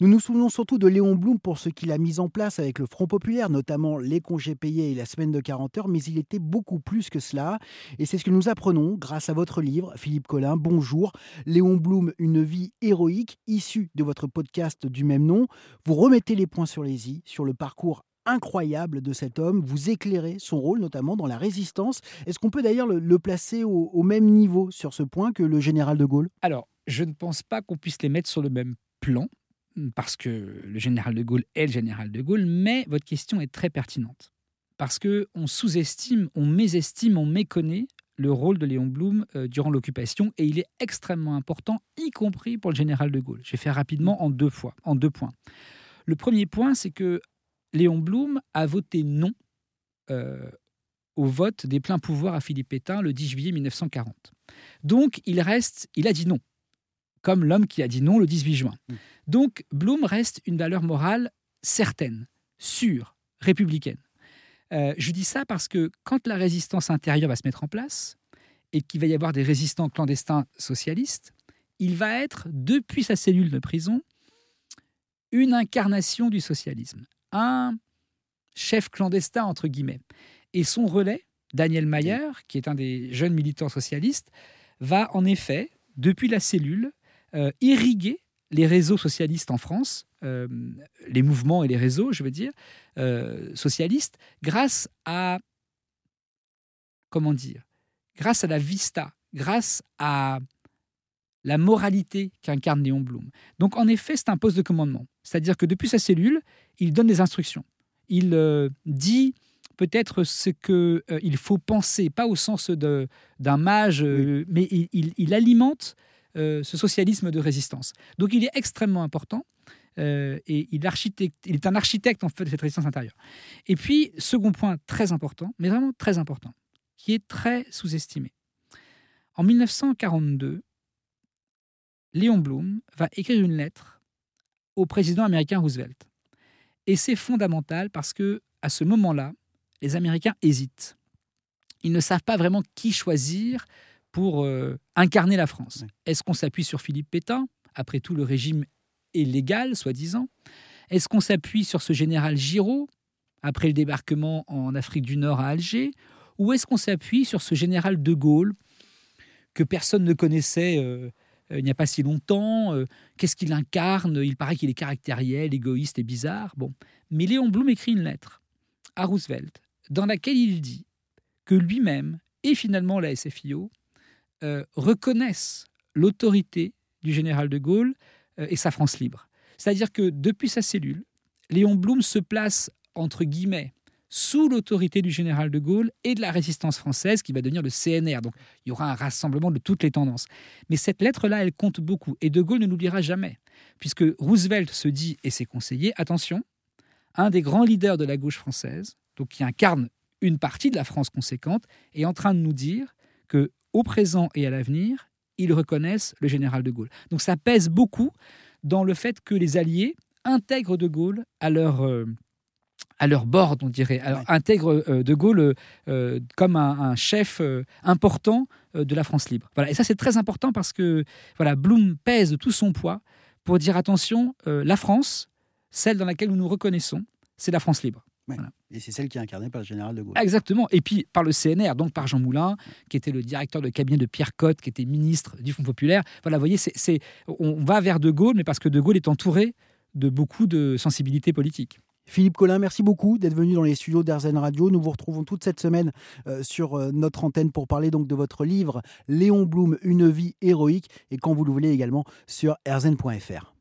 Nous nous souvenons surtout de Léon Blum pour ce qu'il a mis en place avec le Front populaire, notamment les congés payés et la semaine de 40 heures, mais il était beaucoup plus que cela. Et c'est ce que nous apprenons grâce à votre livre, Philippe Collin. Bonjour. Léon Blum, une vie héroïque, issue de votre podcast du même nom. Vous remettez les points sur les i, sur le parcours incroyable de cet homme. Vous éclairez son rôle, notamment dans la résistance. Est-ce qu'on peut d'ailleurs le, placer au, même niveau sur ce point que le général de Gaulle? Alors, je ne pense pas qu'on puisse les mettre sur le même plan parce que le général de Gaulle est le général de Gaulle, mais votre question est très pertinente. Parce qu'on sous-estime, on mésestime, on méconnaît le rôle de Léon Blum euh, durant l'occupation et il est extrêmement important, y compris pour le général de Gaulle. Je vais faire rapidement en deux, points. Le premier point, c'est que Léon Blum a voté non euh, au vote des pleins pouvoirs à Philippe Pétain le 10 juillet 1940. Donc il reste, il a dit non comme l'homme qui a dit non le 18 juin. Mm. Donc Blum reste une valeur morale certaine, sûre, républicaine. Euh, je dis ça parce que quand la résistance intérieure va se mettre en place et qu'il va y avoir des résistants clandestins socialistes, il va être, depuis sa cellule de prison, une incarnation du socialisme, un chef clandestin, entre guillemets. Et son relais, Daniel Mayer, qui est un des jeunes militants socialistes, va en effet, depuis la cellule, euh, irriguer les réseaux socialistes en France, euh, les mouvements et les réseaux, je veux dire, euh, socialistes, grâce à, comment dire, grâce à la vista, grâce à la moralité qu'incarne Léon Blum. Donc en effet, c'est un poste de commandement. C'est-à-dire que depuis sa cellule, il donne des instructions. Il dit peut-être ce qu'il faut penser, pas au sens d'un mage, mais il alimente euh, ce socialisme de résistance. Donc il est extrêmement important euh, et il, est un architecte en fait de cette résistance intérieure. Et puis, second point très important, mais vraiment très important, qui est très sous-estimé. En 1942, Léon Blum va écrire une lettre au président américain Roosevelt. Et c'est fondamental parce que à ce moment-là, les Américains hésitent. Ils ne savent pas vraiment qui choisir pour euh, incarner la France. Est-ce qu'on s'appuie sur Philippe Pétain? Après tout, le régime est légal, soi-disant. Est-ce qu'on s'appuie sur ce général Giraud après le débarquement en Afrique du Nord à Alger? Ou est-ce qu'on s'appuie sur ce général de Gaulle que personne ne connaissait euh, euh, il n'y a pas si longtemps? Qu'est-ce qu'il incarne? Il paraît qu'il est caractériel, égoïste et bizarre. Bon. Mais Léon Blum écrit une lettre à Roosevelt dans laquelle il dit que lui-même et finalement la SFIO euh, reconnaissent l'autorité du général de Gaulle euh, et sa France libre. C'est-à-dire que depuis sa cellule, Léon Blum se place, entre guillemets, sous l'autorité du général de Gaulle et de la résistance française qui va devenir le CNR. Donc il y aura un rassemblement de toutes les tendances. Mais cette lettre-là, elle compte beaucoup. Et de Gaulle ne l'oubliera jamais. Puisque Roosevelt se dit, et ses conseillers, attention, un des grands leaders de la gauche française, donc qui incarne une partie de la France conséquente, est en train de nous dire que au présent et à l'avenir, ils reconnaissent le général de Gaulle. Donc ça pèse beaucoup dans le fait que les Alliés intègrent de Gaulle à leur, euh, à leur bord, on dirait, Alors, intègrent euh, de Gaulle euh, comme un, chef important de la France libre. Voilà. Et ça c'est très important parce que voilà, Blum pèse de tout son poids pour dire attention, la France, celle dans laquelle nous nous reconnaissons, c'est la France libre. Et c'est celle qui est incarnée par le général de Gaulle. Exactement. Et puis par le CNR, donc par Jean Moulin, qui était le directeur de cabinet de Pierre Cotte, qui était ministre du Fonds populaire. Voilà, vous voyez, c'est, on va vers de Gaulle, mais parce que de Gaulle est entouré de beaucoup de sensibilités politiques. Philippe Collin, merci beaucoup d'être venu dans les studios d'Airzen Radio. Nous vous retrouvons toute cette semaine euh, sur euh, notre antenne pour parler donc de votre livre Léon Blum, une vie héroïque, et quand vous le voulez également sur airzen.fr.